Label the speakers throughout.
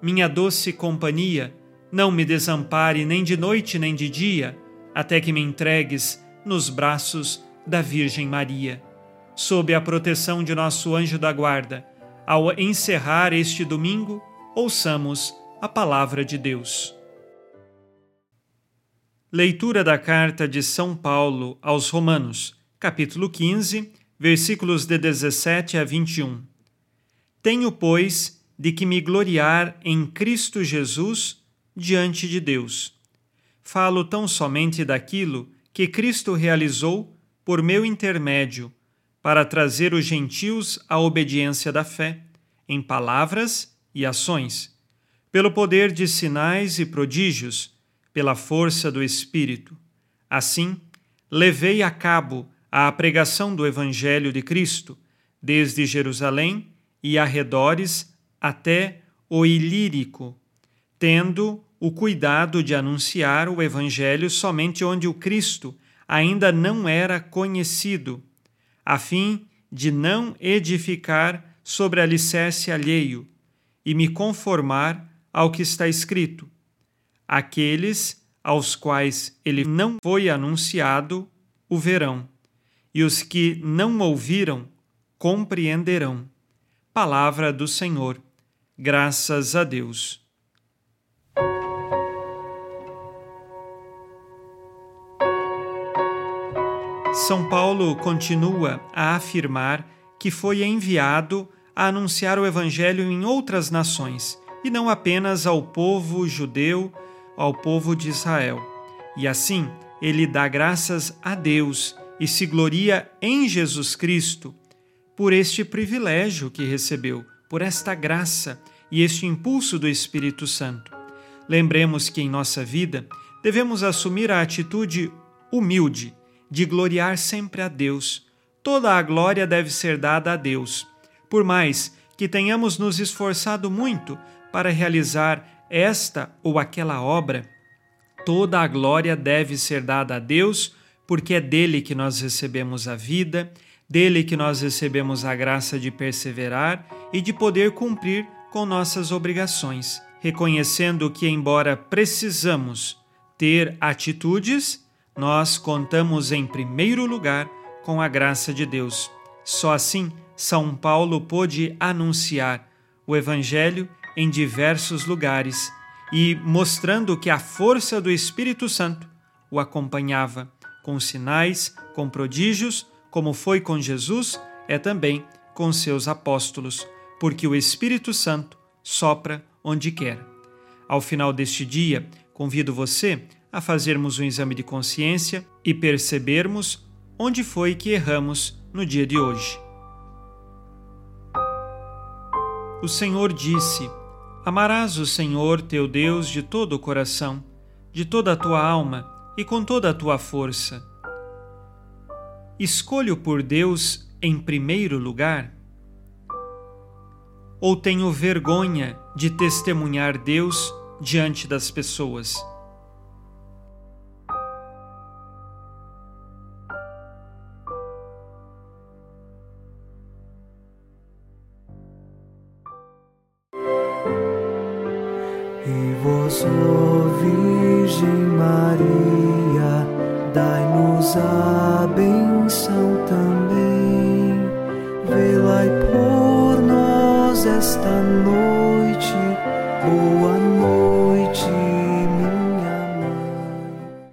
Speaker 1: minha doce companhia, não me desampare nem de noite nem de dia, até que me entregues nos braços da Virgem Maria. Sob a proteção de nosso anjo da guarda, ao encerrar este domingo, ouçamos a palavra de Deus. Leitura da carta de São Paulo aos Romanos, capítulo 15, versículos de 17 a 21. Tenho, pois, de que me gloriar em Cristo Jesus diante de Deus. Falo tão somente daquilo que Cristo realizou por meu intermédio, para trazer os gentios à obediência da fé, em palavras e ações, pelo poder de sinais e prodígios, pela força do Espírito. Assim, levei a cabo a pregação do Evangelho de Cristo, desde Jerusalém e arredores até o Ilírico, tendo o cuidado de anunciar o Evangelho somente onde o Cristo ainda não era conhecido, a fim de não edificar sobre alicerce alheio e me conformar ao que está escrito. Aqueles aos quais ele não foi anunciado o verão, e os que não ouviram compreenderão. Palavra do Senhor. Graças a Deus. São Paulo continua a afirmar que foi enviado a anunciar o Evangelho em outras nações e não apenas ao povo judeu, ao povo de Israel. E assim, ele dá graças a Deus e se gloria em Jesus Cristo por este privilégio que recebeu, por esta graça e este impulso do Espírito Santo. Lembremos que em nossa vida devemos assumir a atitude humilde de gloriar sempre a Deus. Toda a glória deve ser dada a Deus. Por mais que tenhamos nos esforçado muito para realizar esta ou aquela obra, toda a glória deve ser dada a Deus, porque é dele que nós recebemos a vida, dele que nós recebemos a graça de perseverar e de poder cumprir com nossas obrigações, reconhecendo que, embora precisamos ter atitudes, nós contamos em primeiro lugar com a graça de Deus. Só assim São Paulo pôde anunciar o Evangelho em diversos lugares e mostrando que a força do Espírito Santo o acompanhava com sinais, com prodígios, como foi com Jesus, é também com seus apóstolos, porque o Espírito Santo sopra onde quer. Ao final deste dia, convido você a fazermos um exame de consciência e percebermos onde foi que erramos no dia de hoje. O Senhor disse: Amarás o Senhor teu Deus de todo o coração, de toda a tua alma e com toda a tua força. Escolho por Deus em primeiro lugar? Ou tenho vergonha de testemunhar Deus diante das pessoas?
Speaker 2: E vós, ó Virgem Maria, dai-nos a bênção benção também. Velai por nós esta noite. Boa noite, minha mãe.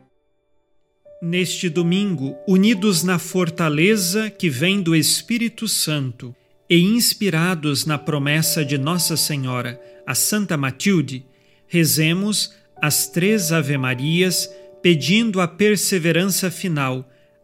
Speaker 1: Neste domingo, unidos na fortaleza que vem do Espírito Santo e inspirados na promessa de Nossa Senhora, a Santa Matilde, rezemos as três Ave-Marias pedindo a perseverança final